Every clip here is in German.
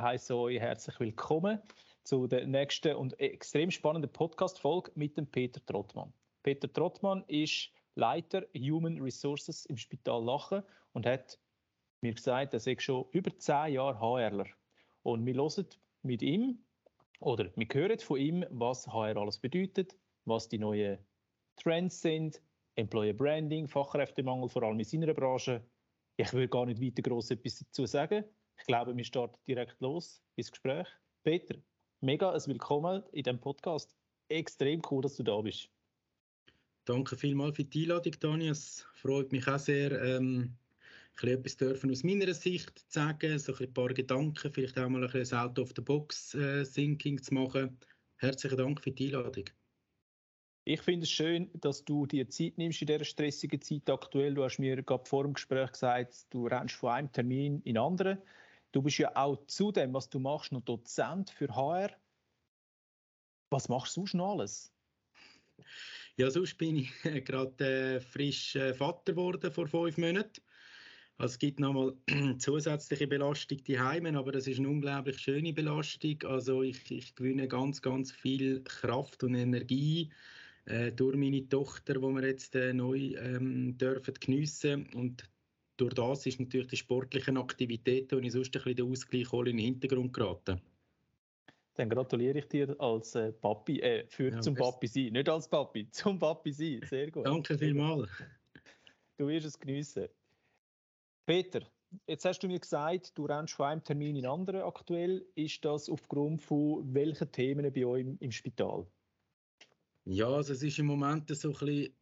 heiße euch herzlich willkommen zu der nächsten und extrem spannenden Podcast-Folge mit dem Peter Trottmann. Peter Trottmann ist Leiter Human Resources im Spital Lachen und hat mir gesagt, er sei schon über zehn Jahre HRler. Und wir hören mit ihm oder wir hören von ihm, was HR alles bedeutet, was die neuen Trends sind, Employer Branding, Fachkräftemangel, vor allem in seiner Branche. Ich will gar nicht weiter groß etwas dazu sagen. Ich glaube, wir starten direkt los ins Gespräch. Peter, mega ein Willkommen in diesem Podcast. Extrem cool, dass du da bist. Danke vielmals für die Einladung, Daniel. Es freut mich auch sehr, ähm, etwas dürfen aus meiner Sicht zu sagen, so ein, paar Gedanken, vielleicht auch mal ein bisschen Out of the Box äh, Thinking zu machen. Herzlichen Dank für die Einladung. Ich finde es schön, dass du dir Zeit nimmst in dieser stressigen Zeit aktuell. Du hast mir gerade vor dem Gespräch gesagt, du rennst von einem Termin in den anderen. Du bist ja auch zu dem, was du machst, noch Dozent für HR. Was machst du sonst noch alles? Ja, sonst bin ich gerade äh, frisch äh, Vater geworden vor fünf Monaten. Also es gibt nochmal zusätzliche Belastung die Heimen, aber das ist eine unglaublich schöne Belastung. Also ich, ich gewinne ganz, ganz viel Kraft und Energie äh, durch meine Tochter, die wir jetzt äh, neu ähm, dürfen geniessen und durch das ist natürlich die sportlichen Aktivitäten, die ich sonst ein bisschen den Ausgleich in den Hintergrund geraten. Dann gratuliere ich dir als äh, Papi, äh, für ja, zum Papi sein, nicht als Papi, zum Papi sein. Sehr gut. Danke vielmals. Du wirst es geniessen. Peter, jetzt hast du mir gesagt, du rennst von einem Termin in anderen aktuell. Ist das aufgrund von welchen Themen bei euch im, im Spital? Ja, also es ist im Moment so ein bisschen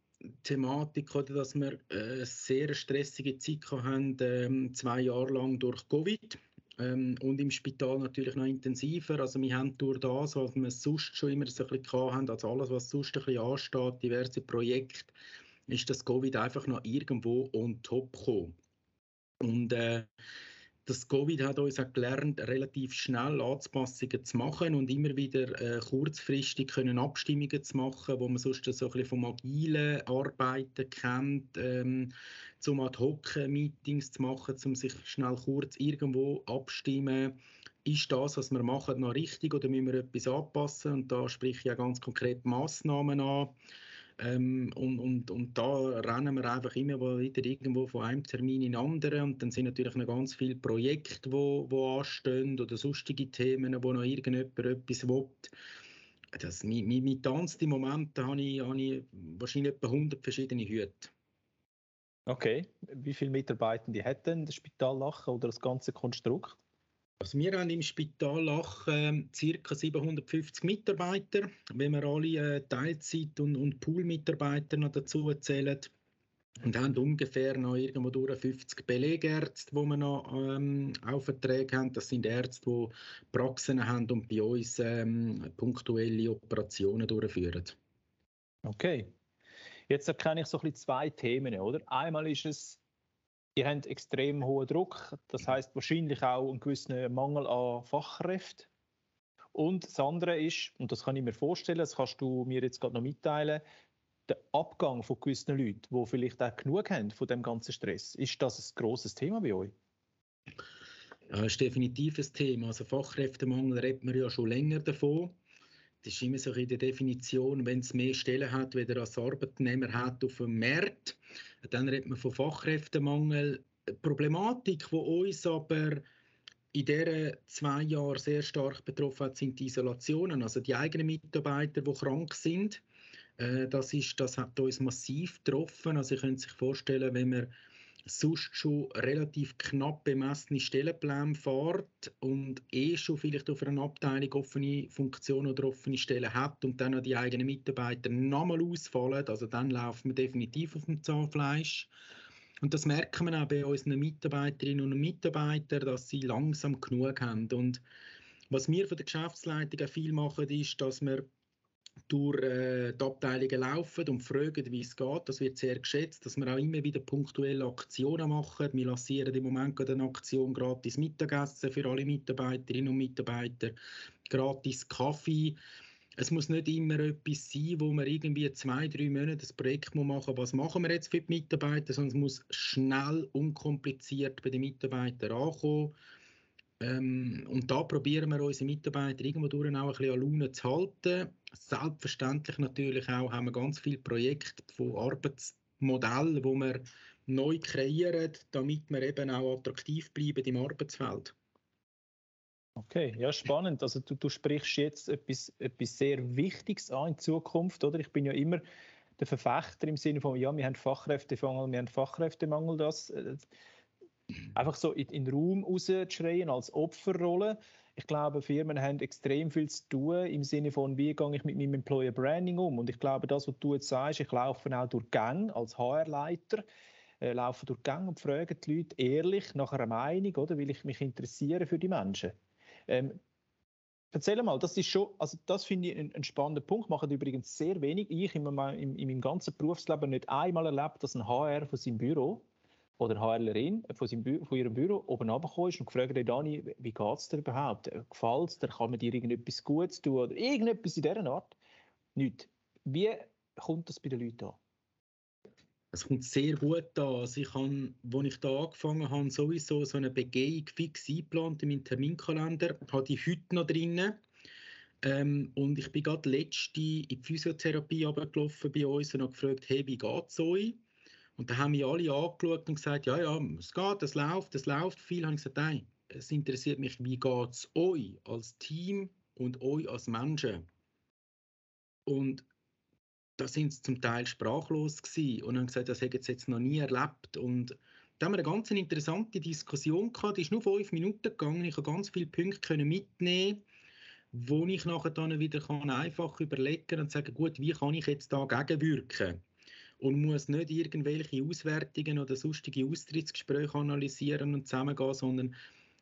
Thematik, oder, dass wir eine sehr stressige Zeit haben, ähm, zwei Jahre lang durch Covid. Ähm, und im Spital natürlich noch intensiver. Also wir haben durch das, was wir sonst schon immer so ein bisschen hatten, also alles, was sonst ein bisschen ansteht, diverse Projekte, ist das Covid einfach noch irgendwo on top gekommen. Und äh, das Covid hat uns auch gelernt, relativ schnell Anpassungen zu machen und immer wieder äh, kurzfristig können Abstimmungen zu machen, wo man sonst so ein bisschen vom agilen Arbeiten kennt, ähm, zum Ad-Hoc-Meetings zu machen, um sich schnell kurz irgendwo abstimmen. Ist das, was wir machen, noch richtig oder müssen wir etwas anpassen? Und da spreche ich ja ganz konkret Massnahmen an. Ähm, und, und, und da rennen wir einfach immer wieder irgendwo von einem Termin in den anderen. Und dann sind natürlich noch ganz viele Projekte, die wo, wo anstehen oder sonstige Themen, wo noch irgendjemand etwas will. Das, mit, mit, mit tanzten Momenten habe ich, habe ich wahrscheinlich etwa 100 verschiedene Hüte. Okay. Wie viele Mitarbeitende hat denn das Spital Lachen oder das ganze Konstrukt? Also wir haben im Spital Lachen äh, ca. 750 Mitarbeiter, wenn wir alle äh, Teilzeit- und, und Pool-Mitarbeiter noch dazu zählen. Und haben ungefähr noch irgendwo durch 50 Belegärzte, die wir noch ähm, auf Verträge haben. Das sind Ärzte, die Praxen haben und bei uns ähm, punktuelle Operationen durchführen. Okay. Jetzt erkenne ich so ein bisschen zwei Themen, oder? Einmal ist es die haben extrem hohen Druck, das heißt wahrscheinlich auch einen gewissen Mangel an Fachkräften. Und das andere ist, und das kann ich mir vorstellen, das kannst du mir jetzt gerade noch mitteilen, der Abgang von gewissen Leuten, die vielleicht auch genug haben von dem ganzen Stress. Ist das ein grosses Thema bei euch? Ja, das ist definitiv ein Thema. Also Fachkräftemangel redet man ja schon länger davon. Das ist immer so in der Definition, wenn es mehr Stellen hat, wie er als Arbeitnehmer hat auf dem Markt, dann redet man von Fachkräftemangel. Die Problematik, die uns aber in diesen zwei Jahren sehr stark betroffen hat, sind die Isolationen, also die eigenen Mitarbeiter, die krank sind. Äh, das, ist, das hat uns massiv getroffen. Also ihr könnt sich vorstellen, wenn man sonst schon relativ knapp bemessene Stellenpläne fährt und eh schon vielleicht auf einer Abteilung offene Funktion oder offene Stellen hat und dann auch die eigenen Mitarbeiter nochmal ausfallen, also dann laufen wir definitiv auf dem Zahnfleisch. Und das merken wir auch bei unseren Mitarbeiterinnen und Mitarbeitern, dass sie langsam genug haben. Und was wir von der Geschäftsleitung auch viel machen, ist, dass wir durch äh, die Abteilungen laufen und fragen, wie es geht. Das wird sehr geschätzt, dass wir auch immer wieder punktuelle Aktionen machen. Wir lancieren im Moment gerade eine Aktion gratis Mittagessen für alle Mitarbeiterinnen und Mitarbeiter, gratis Kaffee. Es muss nicht immer etwas sein, wo man irgendwie zwei, drei Monate das Projekt machen muss. Was machen wir jetzt für die Mitarbeiter? Sondern es muss schnell, unkompliziert bei den Mitarbeitern ankommen Ähm, und da probieren wir unsere Mitarbeiter irgendwo durch auch ein bisschen an Laune zu halten. Selbstverständlich natürlich auch haben wir ganz viele Projekte von Arbeitsmodellen, wo wir neu kreieren, damit wir eben auch attraktiv bleiben im Arbeitsfeld. Okay, ja, spannend. Also du, du sprichst jetzt etwas, etwas sehr Wichtiges an in Zukunft, oder? Ich bin ja immer der Verfechter im Sinne von, ja, wir haben Fachkräftemangel, wir haben Fachkräftemangel, das äh, einfach so in, in den Raum rauszuschreien als Opferrolle. Ich glaube, Firmen haben extrem viel zu tun im Sinne von, wie gehe ich mit meinem Employer Branding um? Und ich glaube, das, was du jetzt sagst, ich laufe auch durch Gang als HR-Leiter, äh, laufe durch Gang und frage die Leute ehrlich nach einer Meinung, oder? Weil ich mich interessiere für die Menschen. Ähm, Erzähl mal, das ist schon, also das finde ich einen, spannenden Punkt. Machen übrigens sehr wenig. Ich in meinem, in, in meinem ganzen Berufsleben nicht einmal erlebt, dass ein HR von seinem Büro oder HRlerin von, seinem, von ihrem Büro oben runtergekommen ist und gefragt hat, Dani, wie geht es dir überhaupt? Gefällt es dir? Kann man dir irgendetwas Gutes tun oder irgendetwas in dieser Art? Nicht. Wie kommt das bei den Leuten an? Es kommt sehr gut an. Also ich habe, als ich da angefangen habe, sowieso so eine Begehung fix eingeplant in meinem Terminkalender. Habe ich heute noch drin. Ähm, und ich bin gerade letzte in die Physiotherapie runtergelaufen bei uns und habe gefragt, hey, wie geht es euch? Und da haben mich alle angeschaut und gesagt, ja, ja, es geht, es läuft, es läuft. Viel habe ich gesagt, nein, es interessiert mich, wie geht es euch als Team und euch als Menschen? Und da sind sie zum Teil sprachlos gewesen und haben gesagt, das hätten sie jetzt noch nie erlebt. Und da haben wir eine ganz interessante Diskussion gehabt, die ist nur fünf Minuten gegangen. Ich konnte ganz viele Punkte mitnehmen, wo ich nachher dann wieder kann einfach überlegen und sagen, gut, wie kann ich jetzt da gegenwirken? Und muss nicht irgendwelche Auswertungen oder sonstige Austrittsgespräche analysieren und zusammengehen, sondern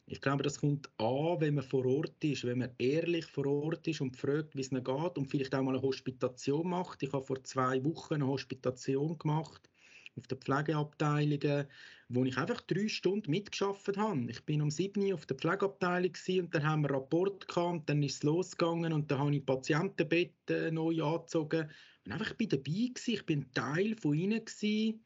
ich glaube, das kommt an, wenn man vor Ort ist, wenn man ehrlich vor Ort ist und fragt, wie es ihnen geht und vielleicht auch mal eine Hospitation macht. Ich habe vor zwei Wochen eine Hospitation gemacht auf der Pflegeabteilung, wo ich einfach drei Stunden mitgeschafft habe. Ich bin um sieben Uhr auf der Pflegeabteilung und dann haben wir einen Rapport gehabt, dann ist es losgegangen und dann habe ich Patientenbetten neu angezogen. Und einfach bin dabei gewesen, ich bin Teil von ihnen gewesen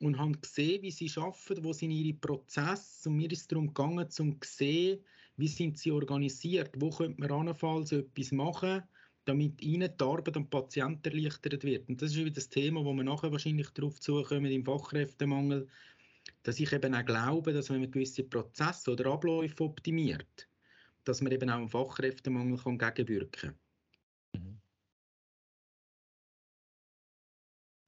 und habe gesehen, wie sie arbeiten, wo sind ihre Prozesse und mir ist es darum gegangen, zu sehen, wie sind sie organisiert, wo könnte man anfalls etwas machen, damit ihnen die Arbeit am Patienten erleichtert wird. Und das ist wieder das Thema, wo wir nachher wahrscheinlich darauf zukommen im Fachkräftemangel, dass ich eben auch glaube, dass wenn man gewisse Prozesse oder Abläufe optimiert, dass man eben auch am Fachkräftemangel kann gegenwirken kann.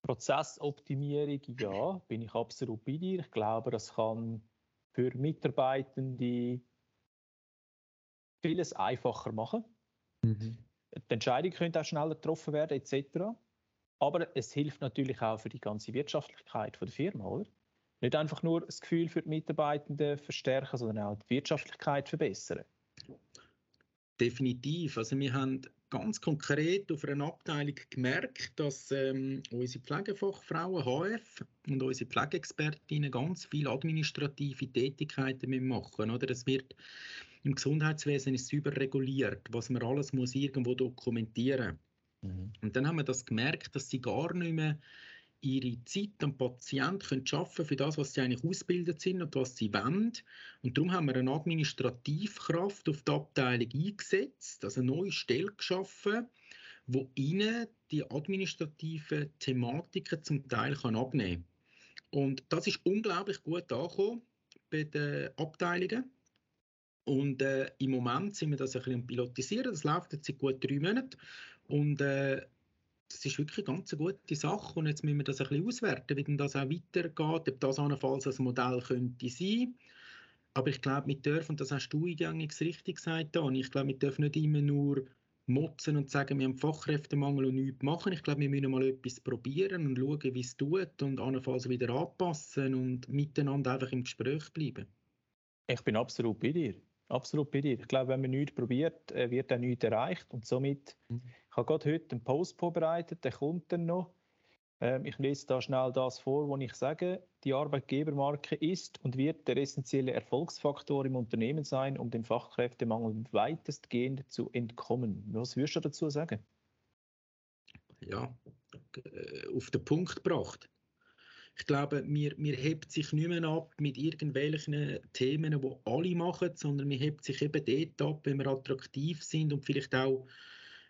Prozessoptimierung, ja, bin ich absolut bei dir. Ich glaube, das kann für Mitarbeitende vieles einfacher machen. Mhm. Die Entscheidung könnte auch schneller getroffen werden, etc. Aber es hilft natürlich auch für die ganze Wirtschaftlichkeit der Firma, oder? Nicht einfach nur das Gefühl für die Mitarbeitenden verstärken, sondern auch die Wirtschaftlichkeit verbessern. Definitiv. Also wir haben ganz konkret auf einer Abteilung gemerkt, dass ähm, unsere Pflegefachfrauen HF und unsere Pflegeexpertinnen ganz viele administrative Tätigkeiten machen. Oder? Es wird im Gesundheitswesen ist überreguliert, was man alles muss irgendwo dokumentieren. Mhm. Und dann haben wir das gemerkt, dass sie gar nicht mehr ihre Zeit am Patienten können für das, was sie eigentlich ausgebildet sind und was sie wollen. Und darum haben wir eine Administrativkraft auf der Abteilung eingesetzt, also eine neue Stelle geschaffen, wo ihnen die administrativen Thematiken zum Teil kann abnehmen kann. Und das ist unglaublich gut angekommen bei den Abteilungen. Und äh, im Moment sind wir das ein bisschen pilotisieren. Das läuft jetzt seit gut drei Monaten. Und äh, das ist wirklich eine ganz gute Sache und jetzt müssen wir das ein bisschen auswerten, wie das auch weitergeht, ob das allenfalls ein Modell könnte sein. Aber ich glaube, wir dürfen, und das hast du eingangs richtig gesagt, Dan, ich glaube, wir dürfen nicht immer nur motzen und sagen, wir haben Fachkräftemangel und nichts machen. Ich glaube, wir müssen mal etwas probieren und schauen, wie es tut und allenfalls wieder anpassen und miteinander einfach im Gespräch bleiben. Ich bin absolut bei dir. Absolut bei dir. Ich glaube, wenn man nichts probiert, äh, wird auch nichts erreicht. Und somit, mhm. ich habe gerade heute einen Post vorbereitet, der kommt dann noch. Ähm, ich lese da schnell das vor, wo ich sage, die Arbeitgebermarke ist und wird der essentielle Erfolgsfaktor im Unternehmen sein, um dem Fachkräftemangel weitestgehend zu entkommen. Was würdest du dazu sagen? Ja, äh, auf den Punkt gebracht. Ich glaube, mir, mir hebt sich nicht mehr ab mit irgendwelchen Themen, die alle machen, sondern mir hebt sich eben dort ab, wenn wir attraktiv sind und vielleicht auch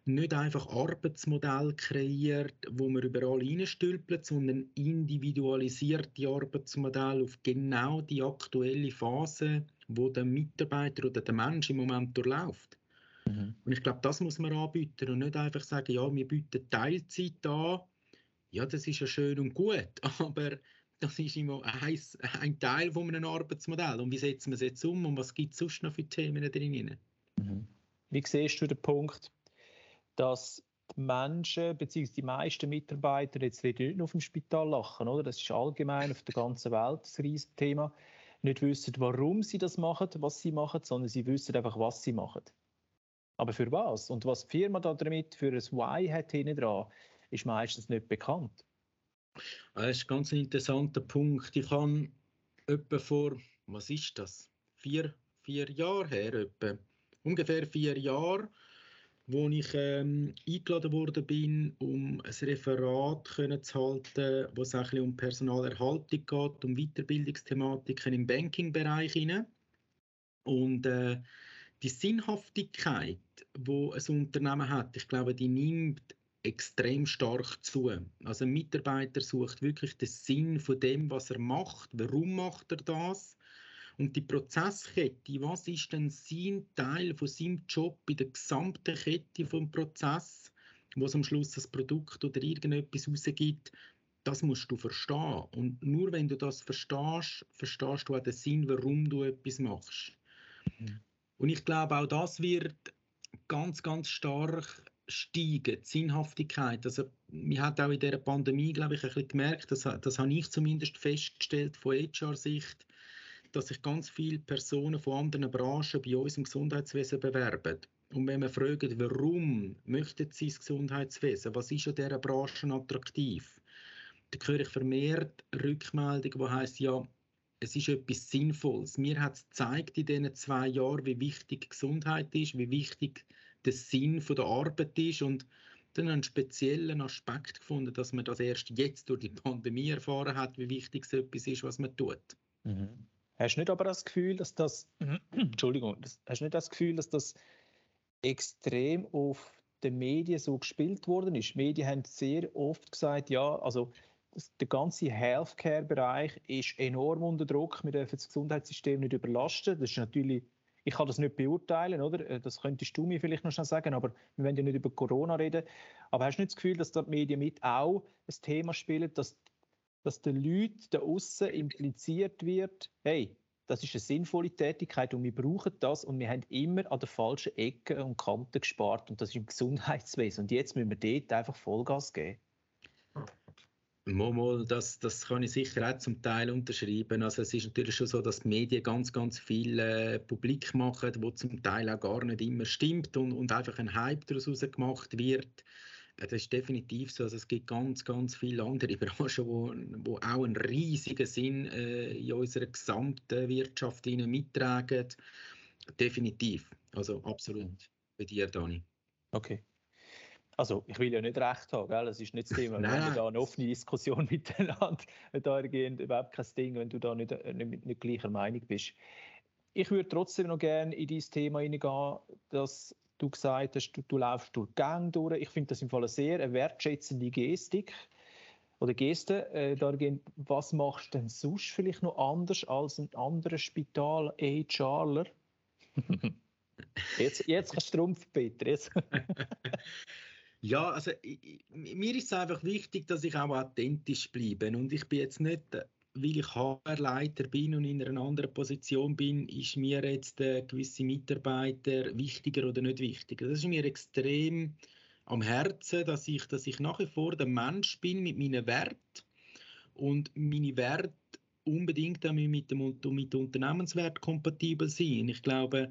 nicht einfach Arbeitsmodell kreiert, wo man überall reinstülpt, sondern individualisierte Arbeitsmodelle auf genau die aktuelle Phase, wo der Mitarbeiter oder der Mensch im Moment durchläuft. Mhm. Und ich glaube, das muss man anbieten und nicht einfach sagen, ja, wir bieten Teilzeit an. Ja, das ist ja schön und gut, aber das ist immer ein, ein Teil von einem Arbeitsmodell. Und wie setzen wir es jetzt um und was gibt es sonst noch für Themen drin? Mhm. Wie siehst du den Punkt, dass die Menschen bzw. die meisten Mitarbeiter, jetzt nicht nur auf dem Spital lachen, oder? das ist allgemein auf der ganzen Welt riesiges Thema, nicht wissen, warum sie das machen, was sie machen, sondern sie wissen einfach, was sie machen. Aber für was? Und was die Firma da damit für ein Why hat hinten dran, ist meistens nicht bekannt. Das ist ein ganz interessanter Punkt. Ich habe etwa vor, was ist das? Vier, vier Jahre her, etwa, ungefähr vier Jahre, wo ich ähm, eingeladen worden bin, um ein Referat können zu halten, wo es ein um Personalerhaltung geht, um Weiterbildungsthematiken im Banking-Bereich. Und äh, die Sinnhaftigkeit, wo ein Unternehmen hat, ich glaube, die nimmt extrem stark zu. Also ein Mitarbeiter sucht wirklich den Sinn von dem, was er macht. Warum macht er das? Und die Prozesskette, was ist denn sein Teil von seinem Job in der gesamten Kette vom Prozess, wo es am Schluss das Produkt oder irgendetwas rausgibt, das musst du verstehen. Und nur wenn du das verstehst, verstehst du auch den Sinn, warum du etwas machst. Mhm. Und ich glaube, auch das wird ganz, ganz stark steigen, die Sinnhaftigkeit. Also, man hat auch in dieser Pandemie, glaube ich, ein bisschen gemerkt, das, das habe ich zumindest festgestellt von HR-Sicht, dass sich ganz viele Personen von anderen Branchen bei uns im Gesundheitswesen bewerben. Und wenn wir fragen, warum möchten sie das Gesundheitswesen, was ist an dieser Branche attraktiv, dann höre ich vermehrt Rückmeldungen, die heißt ja, es ist etwas Sinnvolles. Mir hat es gezeigt in diesen zwei Jahren, wie wichtig Gesundheit ist, wie wichtig der Sinn der Arbeit ist und dann einen speziellen Aspekt gefunden, dass man das erst jetzt durch die Pandemie erfahren hat, wie wichtig es etwas ist, was man tut. Mhm. Hast du nicht aber das Gefühl, dass das, Entschuldigung, hast du nicht das Gefühl, dass das extrem auf den Medien so gespielt worden ist? Die Medien haben sehr oft gesagt, ja, also der ganze Healthcare-Bereich ist enorm unter Druck. Wir dürfen das Gesundheitssystem nicht überlasten. Das ist natürlich, ich kann das nicht beurteilen, oder? Äh, das könntest du mir vielleicht noch schnell sagen, aber wir wollen ja nicht über Corona reden. Aber hast du nicht das Gefühl, dass die Medien mit auch ein Thema spielen, dass dass den Leuten da außen impliziert wird, hey, das ist eine sinnvolle Tätigkeit und wir brauchen das und wir haben immer an den falschen Ecken und Kanten gespart und das ist im Gesundheitswesen und jetzt müssen wir dort einfach Vollgas geben. Momo, das, das kann ich sicher auch zum Teil unterschreiben. Also es ist natürlich schon so, dass die Medien ganz, ganz viel äh, publik machen, wo zum Teil auch gar nicht immer stimmt und, und einfach ein Hype daraus gemacht wird. Das ist definitiv so. Also es gibt ganz, ganz viele andere Branchen, wo, wo auch einen riesigen Sinn äh, in unserer gesamten Wirtschaft mittragen. Definitiv. Also absolut. Bei dir, Dani. Okay. Also, ich will ja nicht recht haben, gell? das ist nicht das Thema. Nein. Wir da eine offene Diskussion miteinander, da überhaupt kein Ding, wenn du da nicht, äh, nicht, nicht gleicher Meinung bist. Ich würde trotzdem noch gerne in dieses Thema hineingehen, dass du gesagt hast, du, du laufst durch Gang durch. Ich finde das im Fall eine sehr wertschätzende Gestik oder Geste. Äh, was machst du denn sonst vielleicht noch anders als ein anderer Spital HRler? jetzt, jetzt kannst du Trumpf, Peter. Jetzt. Ja, also ich, mir ist es einfach wichtig, dass ich auch authentisch bleibe und ich bin jetzt nicht weil ich HR-Leiter bin und in einer anderen Position bin, ist mir jetzt äh, gewisse Mitarbeiter wichtiger oder nicht wichtiger. Das ist mir extrem am Herzen, dass ich, dass ich nach wie vor der Mensch bin mit meinen Werten und meine Werte unbedingt mit dem mit Unternehmenswert kompatibel sein. Ich glaube,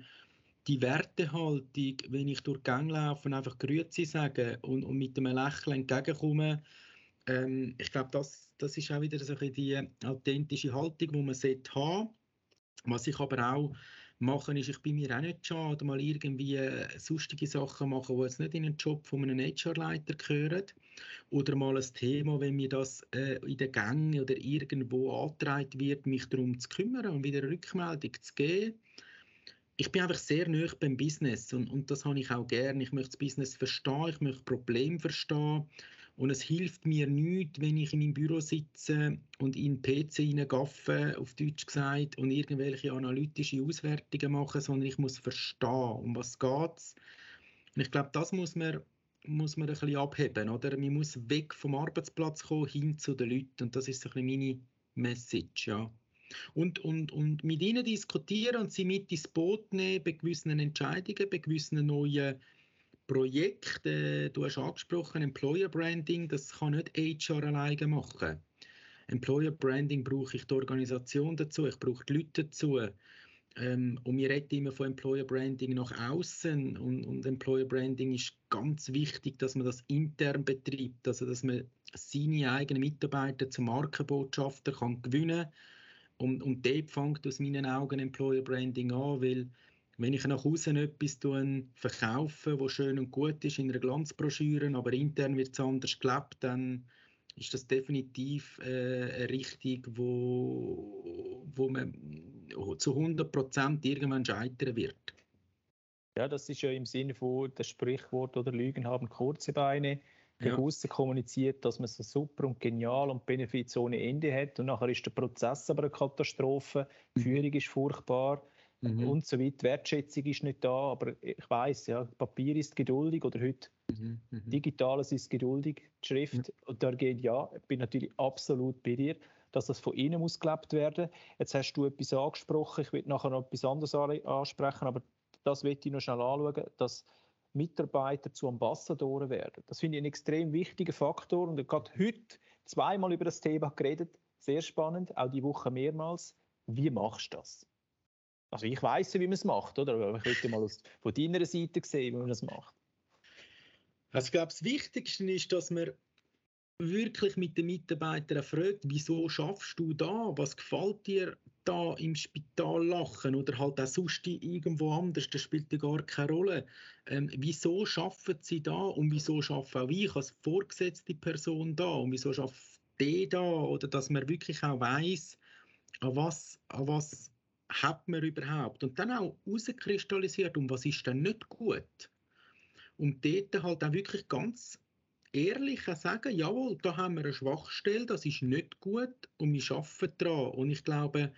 die Wertehaltung, wenn ich durch die Gang laufe und einfach Grüezi sage und, und mit einem Lächeln entgegenkomme, ähm, ich glaube, das, das ist auch wieder so die authentische Haltung, die man haben sollte. Was ich aber auch machen, ist, ich bin mir auch nicht schade, mal irgendwie sonstige Sachen machen, die jetzt nicht in den Job von einem HR-Leiter gehören. Oder mal ein Thema, wenn mir das äh, in den Gängen oder irgendwo angetragen wird, mich darum zu kümmern und wieder eine Rückmeldung zu geben. Ich bin einfach sehr nah beim Business und, und das habe ich auch gerne. Ich möchte das Business verstehen, ich möchte Probleme verstehen. Und es hilft mir nichts, wenn ich in meinem Büro sitze und in den PC hineingaffe, auf Deutsch gesagt, und irgendwelche analytische Auswertungen mache, sondern ich muss verstehen, um was geht Und ich glaube, das muss man, muss man ein bisschen abheben. Oder? Man muss weg vom Arbeitsplatz kommen, hin zu den Leuten. Und das ist so ein bisschen meine Message. Ja. Und, und, und mit ihnen diskutieren und sie mit ins Boot nehmen bei gewissen Entscheidungen, bei gewissen neuen Projekt, äh, du hast angesprochen, Employer Branding, das kann nicht HR alleine machen. Employer Branding brauche ich die Organisation dazu, ich brauche die Leute dazu. Ähm, und wir reden immer von Employer Branding nach außen und, und, Employer Branding ist ganz wichtig, dass man das intern betreibt, also dass man seine eigenen Mitarbeiter zum Markenbotschafter kann gewinnen und, und dort fängt aus meinen Augen Employer Branding an, weil wenn ich nach außen etwas verkaufe, was schön und gut ist in einer Glanzbroschüre, aber intern wird es anders gelebt, dann ist das definitiv äh, eine Richtung, wo, wo man zu 100 Prozent irgendwann scheitern wird. Ja, das ist ja im Sinne von das Sprichwort oder Lügen haben kurze Beine. Ja. kommuniziert, dass man so super und genial und Benefits ohne Ende hat und nachher ist der Prozess aber eine Katastrophe, die mhm. Führung ist furchtbar mhm. und so weiter. Die Wertschätzung ist nicht da, aber ich weiß, ja, Papier ist geduldig oder heute mhm. mhm. Digitales ist geduldig, die Schrift. Und da geht ja, ich bin natürlich absolut bei dir, dass das von innen muss gelebt werden. Jetzt hast du etwas angesprochen, ich will nachher noch etwas anderes ansprechen, aber das will ich noch schnell anschauen, dass Mitarbeiter zu Ambassadoren werden. Das finde ich einen extrem wichtigen Faktor und ich habe heute zweimal über das Thema geredet. Sehr spannend, auch die Woche mehrmals. Wie machst du das? Also ich weiß ja, wie man es macht, oder? Aber ich möchte mal von deiner Seite sehen, wie man das macht. Also ich glaube, das Wichtigste ist, dass man wirklich mit den Mitarbeitern fragt, wieso schaffst du da? Was gefällt dir da im Spital lachen oder halt auch sonst irgendwo anders? Das spielt ja gar keine Rolle. Ähm, wieso schaffen sie da und wieso schaffe auch ich als vorgesetzte Person da und wieso schafft die da? Oder dass man wirklich auch weiß, an was, an was hat man überhaupt? Und dann auch herauskristallisiert, um was ist denn nicht gut? Und dort halt auch wirklich ganz ehrlich sagen, jawohl, da haben wir eine Schwachstelle, das ist nicht gut und wir arbeiten daran. Und ich glaube,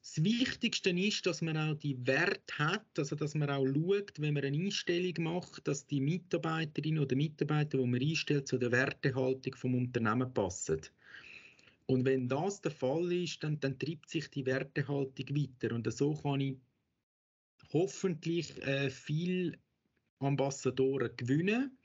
das Wichtigste ist, dass man auch die Werte hat, also dass man auch schaut, wenn man eine Einstellung macht, dass die Mitarbeiterin oder Mitarbeiter, die man einstellt, zu der Wertehaltung vom Unternehmen passen. Und wenn das der Fall ist, dann, dann treibt sich die Wertehaltung weiter. Und so kann ich hoffentlich äh, viel Ambassadoren gewinnen,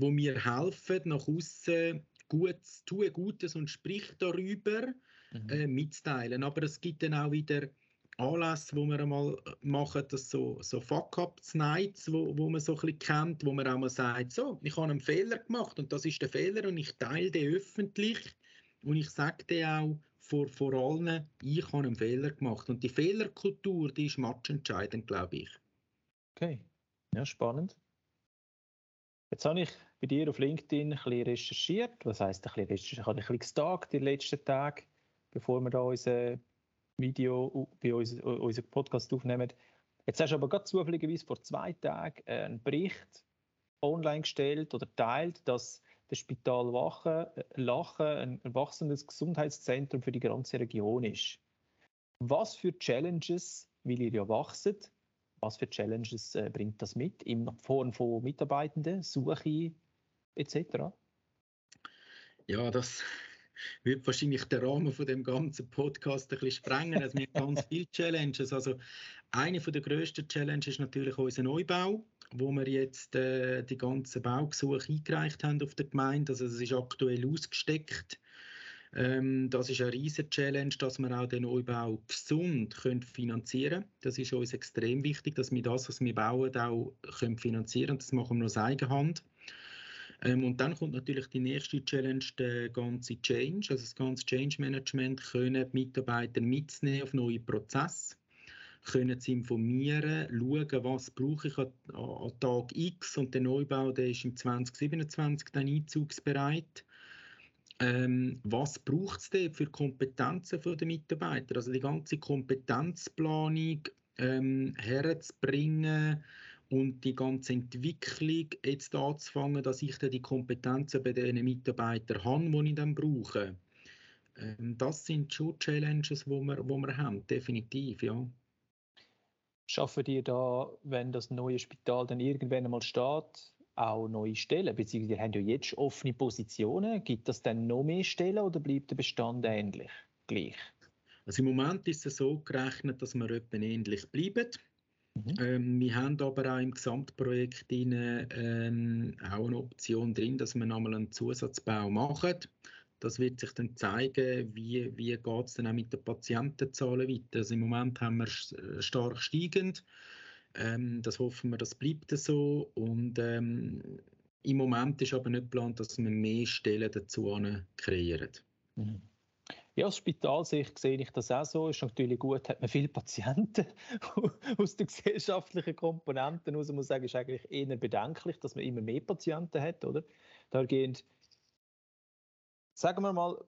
wo mir helfen, nach außen gut zu tun, Gutes und Sprich darüber mhm. äh, mitzuteilen. Aber es gibt dann auch wieder Anlässe, wo wir einmal machen, das so, so Fuck-Up-Nights, wo, wo man so ein bisschen kennt, wo man auch mal sagt, so, ich habe einen Fehler gemacht und das ist der Fehler und ich teile den öffentlich und ich sage dir auch vor, vor allen, ich habe einen Fehler gemacht. Und die Fehlerkultur, die ist matchentscheidend, glaube ich. Okay, ja, spannend. Jetzt habe ich bei dir auf LinkedIn ein bisschen recherchiert. Was heisst ein bisschen recherchiert? Ich habe ein bisschen gestalkt die letzten Tage, bevor wir da unser Video bei uns, unseren Podcast aufnehmen. Jetzt hast du aber gerade zufälligerweise vor zwei Tagen einen Bericht online gestellt oder teilt, dass das Spital Wachen, äh, Lachen ein wachsendes Gesundheitszentrum für die ganze Region ist. Was für Challenges, weil ihr ja wachset, was für Challenges äh, bringt das mit in Form von Mitarbeitenden, Suche etc.? Ja, das wird wahrscheinlich den Rahmen von dem ganzen Podcast ein bisschen sprengen. Es gibt ganz viele Challenges. Also eine der grössten Challenges ist natürlich unser Neubau wo wir jetzt äh, die ganzen Baugesuche eingereicht haben auf der Gemeinde. Also das ist aktuell ausgesteckt. Ähm, das ist eine riesige Challenge, dass wir auch den Neubau gesund können finanzieren können. Das ist uns extrem wichtig, dass wir das, was wir bauen, auch können finanzieren können. Das machen wir aus Eigenhand. Ähm, und dann kommt natürlich die nächste Challenge, der ganze Change, also das ganze Change Management, können die Mitarbeiter mitnehmen auf neue Prozesse können sie informieren, schauen, was brauche ich an, an Tag X und der Neubau, der ist im 2027 dann einzugsbereit. Ähm, was braucht es denn für Kompetenzen der Mitarbeiter? Also die ganze Kompetenzplanung ähm, herzubringen und die ganze Entwicklung jetzt anzufangen, dass ich dann die Kompetenzen bei den Mitarbeitern habe, die ich dann brauche. Ähm, das sind schon Challenges, die wir, wo wir haben, definitiv, ja. Schaffen ihr da, wenn das neue Spital dann irgendwann einmal steht, auch neue Stellen? Beziehungsweise ihr habt ja jetzt offene Positionen. Gibt das dann noch mehr Stellen oder bleibt der Bestand ähnlich, gleich? Also im Moment ist es so gerechnet, dass wir etwa ähnlich bleiben. Mhm. Ähm, wir haben aber auch im Gesamtprojekt rein, ähm, auch eine Option drin, dass wir nochmal einen Zusatzbau machen. Das wird sich dann zeigen, wie, wie geht es dann auch mit den Patientenzahlen weiter. Also Im Moment haben wir äh, stark steigend. Ähm, das hoffen wir, das bleibt so. Und ähm, im Moment ist aber nicht geplant, dass wir mehr Stellen dazu kreieren. Mhm. Ja, aus Spitalsicht sehe ich das auch so. Ist natürlich gut, hat man viele Patienten aus den gesellschaftlichen Komponenten aus. Muss sagen, ist eigentlich eher bedenklich, dass man immer mehr Patienten hat, oder? Gehen Sagen wir mal,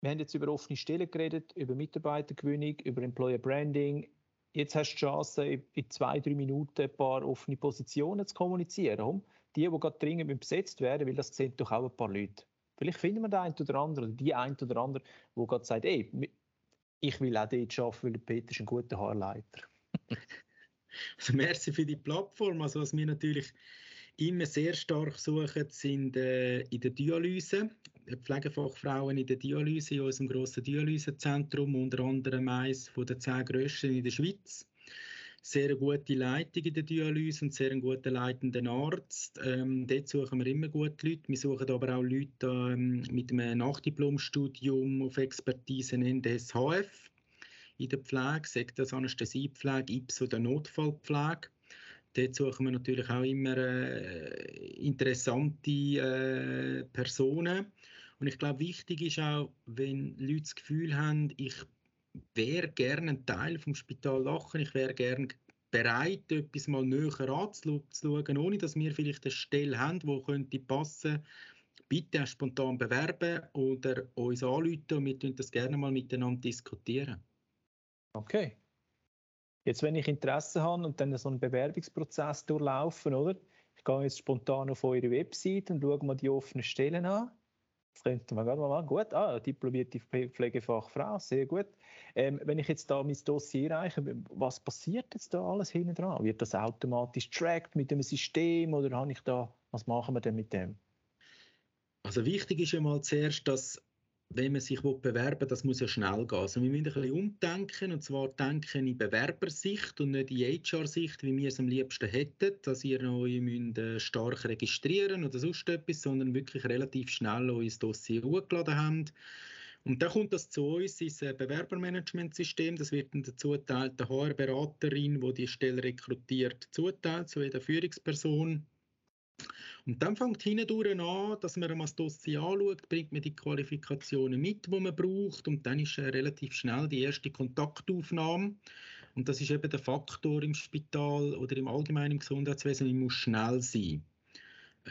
wir haben jetzt über offene Stellen geredet, über Mitarbeitergewinnung, über Employer Branding. Jetzt hast du die Chance, in zwei, drei Minuten ein paar offene Positionen zu kommunizieren. Die, die gerade dringend besetzt werden, weil das sehen doch auch ein paar Leute. Vielleicht finden wir den einen oder anderen oder die einen oder andere, der gerade sagt, ey, ich will auch dort arbeiten, weil Peter ist ein guter Haarleiter. also merci für die Plattform. Also was wir natürlich immer sehr stark suchen, sind äh, in der Dialyse. Pflegefachfrauen in der Dialyse, in unserem grossen Dialysezentrum, unter anderem eines der zehn grössten in der Schweiz. Sehr gute Leitung in der Dialyse und sehr guten leitenden Arzt. Ähm, dort suchen wir immer gute Leute. Wir suchen aber auch Leute ähm, mit einem Nachdiplomstudium auf Expertise in DSHF in der Pflege, sei das Anästhesiepflege, IPS oder Notfallpflege. Dort suchen wir natürlich auch immer äh, interessante äh, Personen. Und ich glaube, wichtig ist auch, wenn Leute das Gefühl haben, ich wäre gerne ein Teil vom Spital Lachen, ich wäre gerne bereit, etwas mal näher anzuschauen, ohne dass wir vielleicht eine Stelle haben, die könnte passen bitte spontan bewerben oder uns anrufen und wir können das gerne mal miteinander diskutieren. Okay. Jetzt, wenn ich Interesse habe und dann so einen Bewerbungsprozess durchlaufen, oder? Ich gehe jetzt spontan auf eure Website und schaue mir die offenen Stellen an. Das könnte man gerade mal machen. Gut, ah, diplomierte Pflegefachfrau, sehr gut. Ähm, wenn ich jetzt da mein Dossier reiche, was passiert jetzt da alles hinten dran? Wird das automatisch tracked mit dem System oder habe ich da, was machen wir denn mit dem? Also wichtig ist ja mal zuerst, dass wenn man sich bewerben will, das muss ja schnell gehen. Also wir müssen ein bisschen umdenken, und zwar denken in Bewerbersicht und nicht in HR-Sicht, wie wir es am liebsten hätten, dass ihr euch müsst, äh, stark registrieren oder sonst etwas, sondern wirklich relativ schnell euer Dossier hochgeladen habt. Und dann kommt das zu uns ins äh, Bewerbermanagementsystem. Das wird dann der zuteilte HR-Beraterin, die die Stelle rekrutiert, zuteilt, zu jeder Führungsperson. Und dann fängt hindurch an, dass man das Dossier anschaut, bringt man die Qualifikationen mit, die man braucht und dann ist äh, relativ schnell die erste Kontaktaufnahme. Und das ist eben der Faktor im Spital oder im allgemeinen Gesundheitswesen, man muss schnell sein.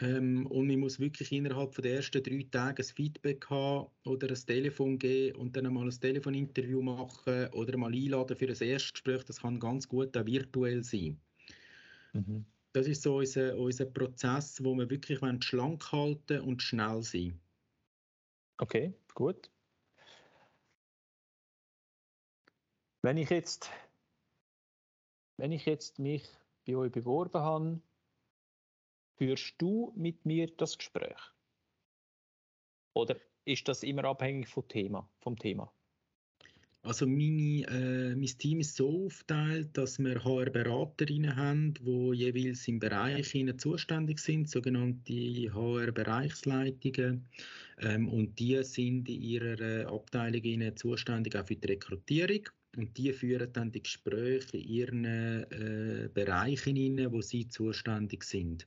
Ähm, und man muss wirklich innerhalb der ersten drei Tage ein Feedback haben oder ein Telefon geben und dann einmal ein Telefoninterview machen oder mal einladen für ein Erstgespräch. Das kann ganz gut auch virtuell sein. Mhm. Das ist so unser, unser Prozess, wo wir wirklich schlank halten und schnell sein. Okay, gut. Wenn ich jetzt, wenn ich jetzt mich bei euch beworben habe, führst du mit mir das Gespräch? Oder ist das immer abhängig vom Thema? Vom Thema? Also meine, äh, mein Team ist so aufgeteilt, dass wir HR-Beraterinnen haben, die jeweils im Bereich zuständig sind, sogenannte HR-Bereichsleitungen. Ähm, und die sind in ihrer äh, Abteilung zuständig auch für die Rekrutierung. Und die führen dann die Gespräche in ihren äh, Bereichen, wo sie zuständig sind.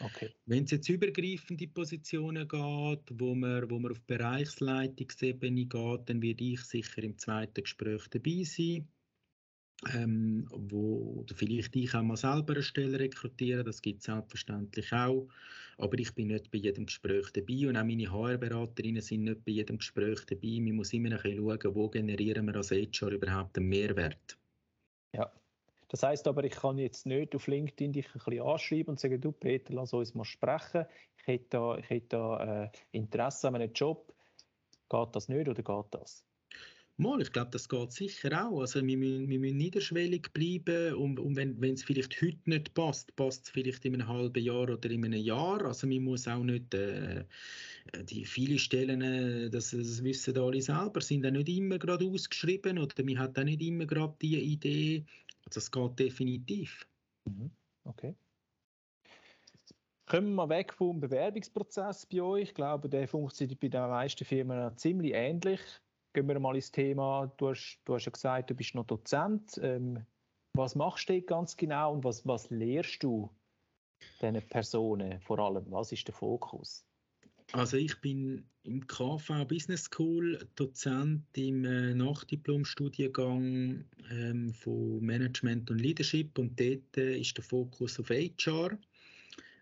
Okay. Wenn es jetzt übergreifende Positionen geht, wo man, wo man auf Bereichsleitungsebene geht, dann werde ich sicher im zweiten Gespräch dabei sein. ähm, wo oder vielleicht ich auch mal selber eine Stelle rekrutieren, das gibt es selbstverständlich auch, aber ich bin nicht bei jedem Gespräch dabei und auch meine HR-Beraterinnen sind nicht bei jedem Gespräch dabei. Man muss immer ein bisschen schauen, wo generieren wir als HR überhaupt einen Mehrwert. Ja, das heißt aber, ich kann jetzt nicht auf LinkedIn dich ein bisschen anschreiben und sagen, du Peter, lass uns mal sprechen. Ich hätte da, ich hätte da äh, Interesse an einem Job. Geht das nicht oder geht das? Mal, ich glaube, das geht sicher auch. Also wir müssen, wir müssen niederschwellig bleiben und, und wenn es vielleicht heute nicht passt, passt es vielleicht in einem halben Jahr oder in einem Jahr. Also man muss auch nicht, äh, die viele Stellen, äh, das, das wissen alle selber, sind auch nicht immer gerade ausgeschrieben oder man hat auch nicht immer gerade die Idee. Es geht definitiv. Mhm. Okay. Kommen wir weg vom Bewerbungsprozess bei euch. Ich glaube, der funktioniert bei den meisten Firmen ziemlich ähnlich gehen wir mal ins Thema. Du hast, du hast ja gesagt, du bist noch Dozent. Ähm, was machst du ganz genau und was, was lehrst du diesen Personen vor allem? Was ist der Fokus? Also ich bin im KV Business School Dozent im äh, Nachdiplom-Studiengang ähm, von Management und Leadership und dort äh, ist der Fokus auf HR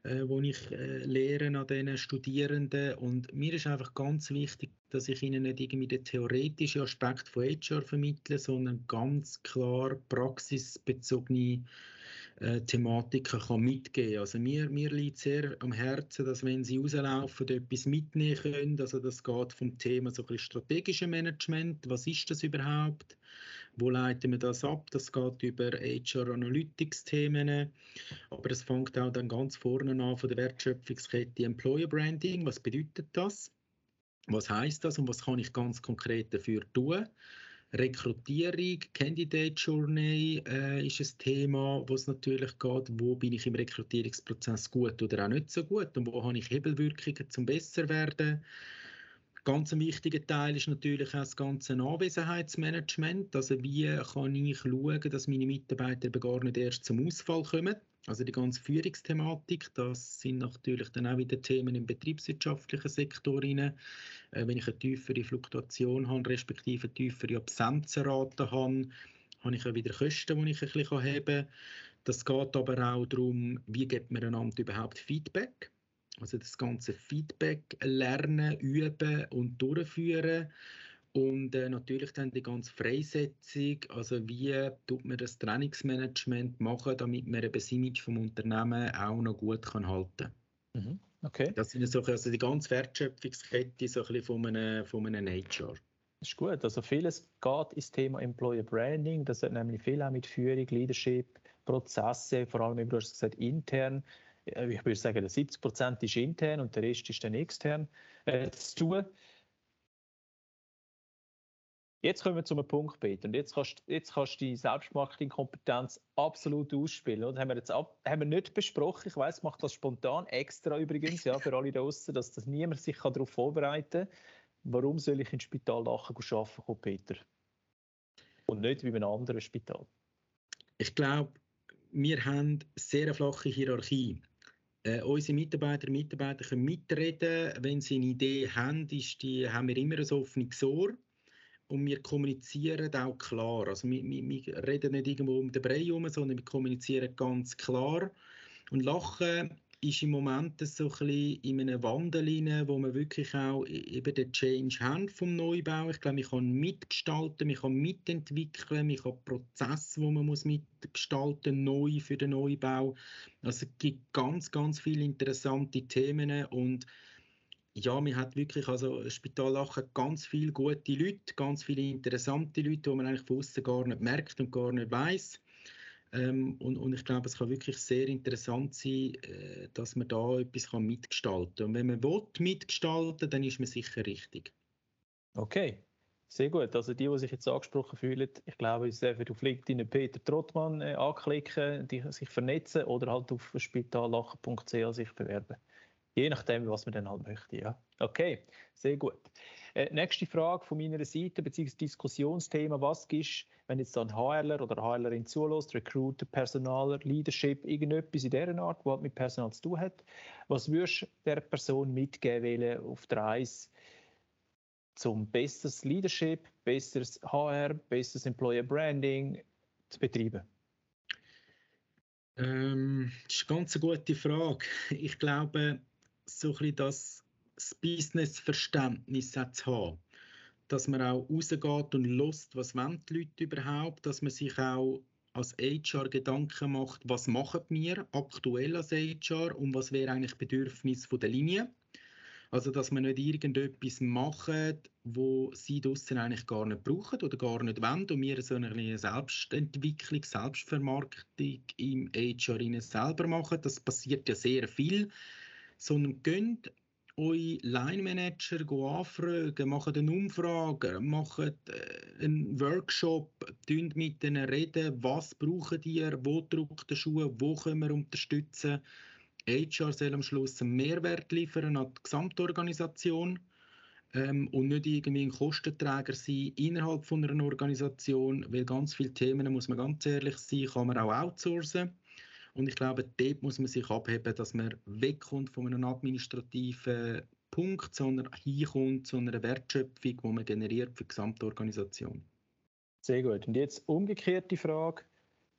äh, wo ich äh, lehre an diesen Studierenden. Und mir ist einfach ganz wichtig, dass ich ihnen nicht irgendwie den theoretischen Aspekt von HR vermittle, sondern ganz klar praxisbezogene äh, Thematiken kann mitgeben. Also mir, mir liegt sehr am Herzen, dass wenn sie rauslaufen, etwas mitnehmen können. Also das geht vom Thema so ein bisschen strategische Management. Was ist das überhaupt? Wo leiten wir das ab? Das geht über HR Analytics Themen, aber es fängt auch dann ganz vorne an von der Wertschöpfungskette Employer Branding. Was bedeutet das? Was heißt das und was kann ich ganz konkret dafür tun? Rekrutierung, Candidate Journey äh, ist ein Thema, wo es natürlich geht, wo bin ich im Rekrutierungsprozess gut oder auch nicht so gut und wo habe ich Hebelwirkungen zum besser werden. Ganz wichtiger Teil ist natürlich auch das ganze Anwesenheitsmanagement. Also wie kann ich schauen, dass meine Mitarbeiter eben gar nicht erst zum Ausfall kommen. Also die ganze Führungsthematik, das sind natürlich dann auch wieder Themen im betriebswirtschaftlichen Sektor rein. Äh, wenn ich eine tiefere Fluktuation habe, respektive eine tiefere Absenzenrate habe, habe ich auch wieder Kosten, die ich ein bisschen haben kann. Das geht aber auch darum, wie gibt man einander überhaupt Feedback. Also das ganze Feedback lernen, üben und durchführen. Und äh, natürlich dann die ganze Freisetzung, also wie tut man das Trainingsmanagement machen, damit man eben das Image vom Unternehmen auch noch gut kann halten kann. Mhm. Okay. Das sind so, also die ganze Wertschöpfungskette so ein bisschen von einem, von einem HR. Das ist gut. Also vieles geht ins Thema Employer Branding. Das hat nämlich viel auch mit Führung, Leadership, Prozesse, vor allem, wie du hast gesagt, intern ich würde sagen, 70 Prozent ist intern und der Rest ist dann extern äh, zu tun. Jetzt kommen wir zu einem Punkt, Peter. Und jetzt kannst, jetzt kannst du die Selbstmarketingkompetenz absolut ausspielen. Das haben wir jetzt ab, haben wir nicht besprochen. Ich weiß, ich mache das spontan, extra übrigens, ja, für alle draußen, dass das niemand sich darauf vorbereiten kann. Warum soll ich ins Spital Lachen arbeiten, Peter? Und nicht wie in einem anderen Spital? Ich glaube, wir haben sehr flache Hierarchie. Äh, unsere Mitarbeiter und Mitarbeiter können mitreden. Wenn sie eine Idee haben, ist die, haben wir immer ein offenes Ohr. Und wir kommunizieren auch klar. Also wir, wir, wir reden nicht irgendwo um den Brei herum, sondern wir kommunizieren ganz klar. Und Lachen ist im Moment so ein bisschen in einem Wandel wo wir wirklich auch e-, eben den Change haben vom Neubau. Ich glaube, man kann mitgestalten, man kann mitentwickeln, man kann Prozesse, wo man muss mitgestalten neu für den Neubau. Also es gibt ganz, ganz viele interessante Themen und ja, man hat wirklich, also Spital Lachen ganz viele gute Leute, ganz viele interessante Leute, die man eigentlich von außen gar nicht merkt und gar nicht weiß. Ähm, und, und, ich glaube, es kann wirklich sehr interessant sein, äh, dass man da etwas kann mitgestalten kann. Und wenn man will, mitgestalten dann ist man sicher richtig. Okay, sehr gut. Also die, die sich jetzt angesprochen fühlen, ich glaube, es ist auf LinkedIn Peter Trottmann äh, anklicken, die, sich vernetzen oder halt auf spitallachen.ch sich bewerben. Je nachdem, was man dann halt möchte. Ja. Okay, sehr gut. Äh, nächste Frage von meiner Seite, beziehungsweise Diskussionsthema. Was gibst wenn jetzt dann HRler oder HRlerin zulässt, Recruiter, Personaler, Leadership, irgendetwas in dieser Art, was mit Personal zu tun hat, was würdest du der Person mitgeben auf der Reise zum besseres Leadership, besseres HR, besseres Employer Branding, zu betreiben? Ähm, das ist eine ganz gute Frage. Ich glaube, so ein bisschen das, das Business-Verständnis zu haben, dass man auch rausgeht und lust, was wollen die Leute überhaupt, dass man sich auch als HR Gedanken macht, was machen wir aktuell als HR und was wäre eigentlich Bedürfnis der Linie. Also, dass man nicht irgendetwas macht, wo sie draussen eigentlich gar nicht brauchen oder gar nicht wollen und wir so eine Selbstentwicklung, Selbstvermarktung im HR selber machen. Das passiert ja sehr viel. Sondern gönnt eure Line-Manager anfragen, machen eine Umfrage, machen äh, einen Workshop, mit ihnen reden, was brauchen ihr, wo drückt der Schuh, wo können wir unterstützen. HR soll am Schluss einen Mehrwert liefern an die Gesamtorganisation ähm, und nicht irgendwie ein Kostenträger sein innerhalb von einer Organisation, weil ganz viele Themen, muss man ganz ehrlich sein, kann man auch outsourcen. Und ich glaube, dort muss man sich abheben, dass man wegkommt von einem administrativen Punkt, sondern hinkommt zu einer Wertschöpfung, die man generiert für die gesamte Organisation. Sehr gut. Und jetzt umgekehrt die Frage.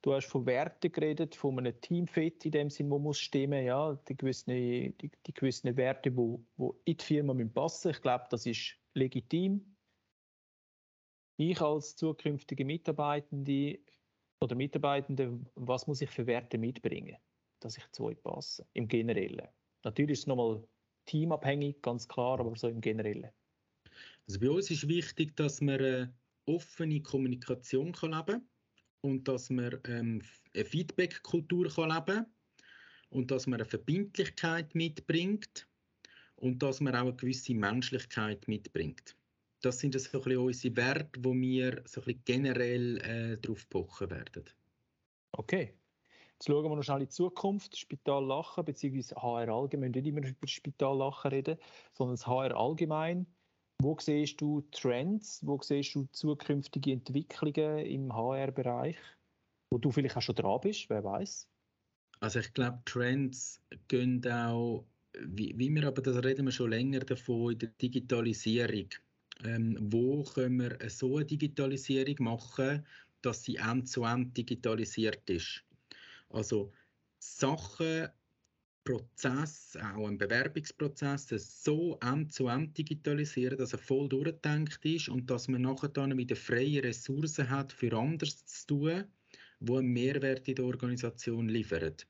Du hast von Werten geredet, von einem Teamfit in dem Sinn, wo muss stimmen, ja, die gewissen, die, die gewissen Werte, wo, wo in die Firma passen müssen. Ich glaube, das ist legitim. Ich als zukünftige Mitarbeitende oder Mitarbeitende, was muss ich für Werte mitbringen, dass ich zu euch passe, im Generellen. Natürlich ist es nochmal teamabhängig, ganz klar, aber so im Generellen. Also bei uns ist wichtig, dass man eine offene Kommunikation kann leben und dass man ähm, eine Feedback-Kultur leben kann und dass man eine Verbindlichkeit mitbringt und dass man auch eine gewisse Menschlichkeit mitbringt. Das sind so ein bisschen unsere Werte, wo wir so ein bisschen generell äh, darauf pochen werden. Okay. Jetzt schauen wir noch schnell in die Zukunft. Spital Lachen bzw. HR allgemein. Wir müssen nicht immer über das Spital Lachen reden, sondern das HR allgemein. Wo siehst du Trends? Wo siehst du zukünftige Entwicklungen im HR-Bereich? Wo du vielleicht auch schon dran bist, wer weiß? Also ich glaube, Trends gehen auch, wie, wie wir aber das reden wir schon länger davon, in der Digitalisierung. Ähm, wo können wir so eine Digitalisierung machen, dass sie end-zu-end -end digitalisiert ist? Also Sachen Prozess, auch ein Bewerbungsprozess, so end-zu-end digitalisieren, dass er voll durchdenkt ist und dass man nachher dann wieder freie Ressourcen hat, für anderes zu tun, wo einen Mehrwert in der Organisation liefert.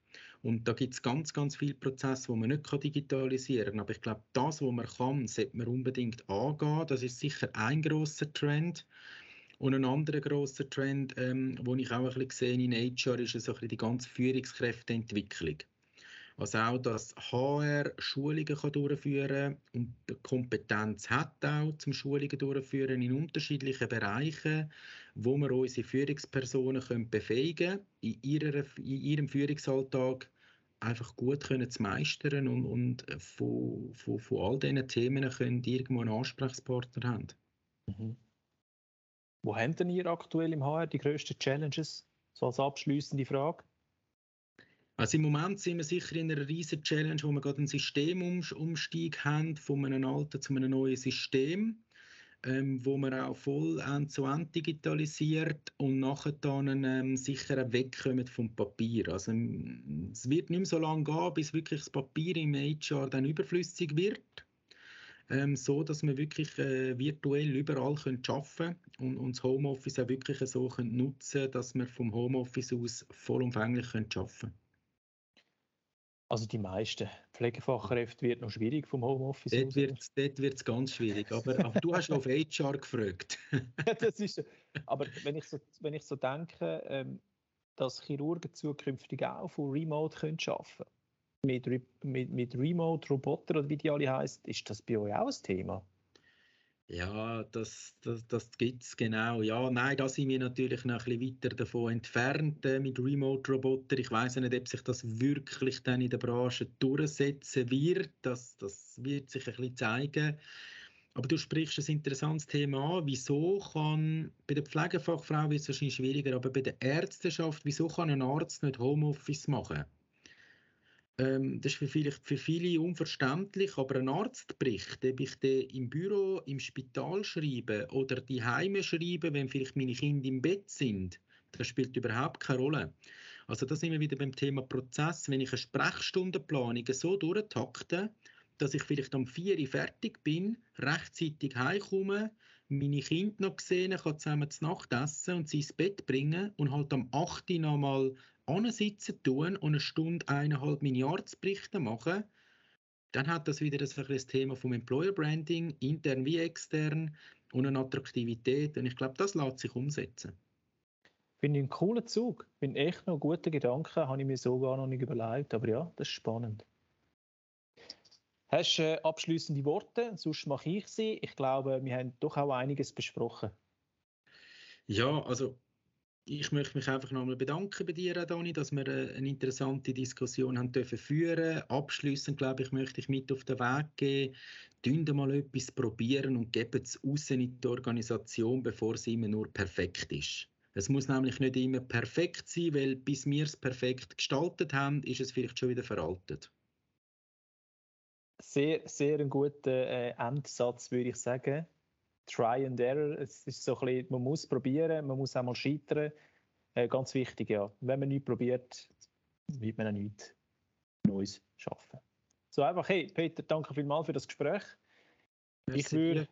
Und da gibt es ganz, ganz viele Prozesse, die man nicht digitalisieren kann. Aber ich glaube, das, was man kann, sollte man unbedingt angehen. Das ist sicher ein großer Trend. Und ein anderer großer Trend, ähm, den ich auch ein bisschen sehe in HR, ist so ein bisschen die ganze Führungskräfteentwicklung. Also auch, dass HR Schulungen kann durchführen und die Kompetenz hat auch zum Schulungen durchführen in unterschiedlichen Bereichen, wo wir unsere Führungspersonen können befähigen in, in ihrem Führungsalltag einfach gut können zu meistern und, und von, von, von all diesen Themen können irgendwo einen Ansprechpartner haben. Mhm. Wo haben denn ihr aktuell im HR die grössten Challenges? So als abschließende Frage. Also im Moment sind wir sicher in einer riesen Challenge, wo wir gerade einen Systemumstieg haben von einem alten zu einem neuen System, ähm, wo man auch voll end-zu-end -end digitalisiert und nachher dann ähm, sicher wegkommen vom Papier. Also es wird nicht mehr so lange gehen, bis wirklich das Papier im HR dann überflüssig wird. Ähm, so dass wir wirklich äh, virtuell überall können arbeiten und, und das Homeoffice auch wirklich so können nutzen dass wir vom Homeoffice aus vollumfänglich können arbeiten können. Also die meisten Pflegefachkräfte wird noch schwierig vom Homeoffice. Dort wird es ganz schwierig. Aber, aber du hast auf HR gefragt. das ist, aber wenn ich so, wenn ich so denke, ähm, dass Chirurgen zukünftig auch von Remote können arbeiten können, mit, mit, mit Remote-Roboter oder wie die alle heißen, ist das bei euch auch ein Thema? Ja, das, das, das gibt es genau. Ja, nein, da sind wir natürlich noch ein bisschen weiter davon entfernt äh, mit Remote-Roboter. Ich weiß nicht, ob sich das wirklich dann in der Branche durchsetzen wird. Das, das wird sich ein bisschen zeigen. Aber du sprichst ein interessantes Thema an. Wieso kann, bei der Pflegefachfrau wird es wahrscheinlich schwieriger, aber bei der Ärzteschaft, wieso kann ein Arzt nicht Homeoffice machen? Ähm, das ist für, vielleicht für viele unverständlich, aber ein Arztbericht, ob ich den im Büro, im Spital schreibe oder die Heime schreibe, wenn vielleicht meine Kinder im Bett sind, Das spielt überhaupt keine Rolle. Also da sind wir wieder beim Thema Prozess. Wenn ich eine Sprechstundenplanung so durchtakte, dass ich vielleicht am 4 Uhr fertig bin, rechtzeitig heimkomme, meine Kinder noch sehen, kann zusammen zu Nacht essen und sie ins Bett bringen und halt am 8 Uhr noch mal ansitzen tun und eine Stunde, eineinhalb meine Arztberichte machen, dann hat das wieder das, das Thema vom Employer Branding, intern wie extern und eine Attraktivität. Und ich glaube, das lässt sich umsetzen. Finde ich einen coolen Zug. Finde echt noch gute Gedanken, habe ich mir so gar noch nicht überlegt. Aber ja, das ist spannend. Hast du äh, abschließende Worte? Sonst mache ich sie. Ich glaube, wir haben doch auch einiges besprochen. Ja, also ich möchte mich einfach nochmal bedanken bei dir, Dani, dass wir äh, eine interessante Diskussion haben dürfen führen. Abschließend, glaube ich, möchte ich mit auf den Weg gehen. Tun mal etwas probieren und geben es raus in die Organisation, bevor es immer nur perfekt ist. Es muss nämlich nicht immer perfekt sein, weil bis wir es perfekt gestaltet haben, ist es vielleicht schon wieder veraltet. Sehr, sehr ein guter äh, Endsatz, würde ich sagen. Try and Error. Es ist so ein bisschen, man muss probieren, man muss auch mal scheitern. Äh, ganz wichtig, ja. Wenn man nichts probiert, wird man auch nichts Neues schaffen. So einfach, hey Peter, danke vielmals für das Gespräch. Merci ich würde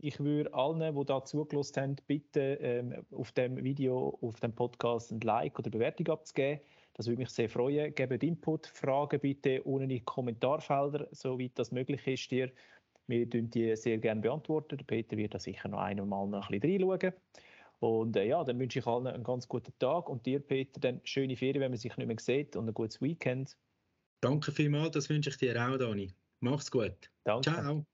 ich würde allen, die da zugelassen haben, bitten, ähm, auf dem Video, auf dem Podcast ein Like oder Bewertung abzugeben. Das würde mich sehr freuen. Gebt Input, Fragen bitte unten in die Kommentarfelder, soweit das möglich ist dir. Wir beantworten die sehr gerne beantworten. Peter wird da sicher noch einmal noch ein bisschen reinschauen. Und äh, ja, dann wünsche ich allen einen ganz guten Tag und dir, Peter, dann schöne Ferien, wenn man sich nicht mehr sieht und ein gutes Weekend. Danke vielmals, das wünsche ich dir auch, Dani. Mach's gut. Danke. Ciao.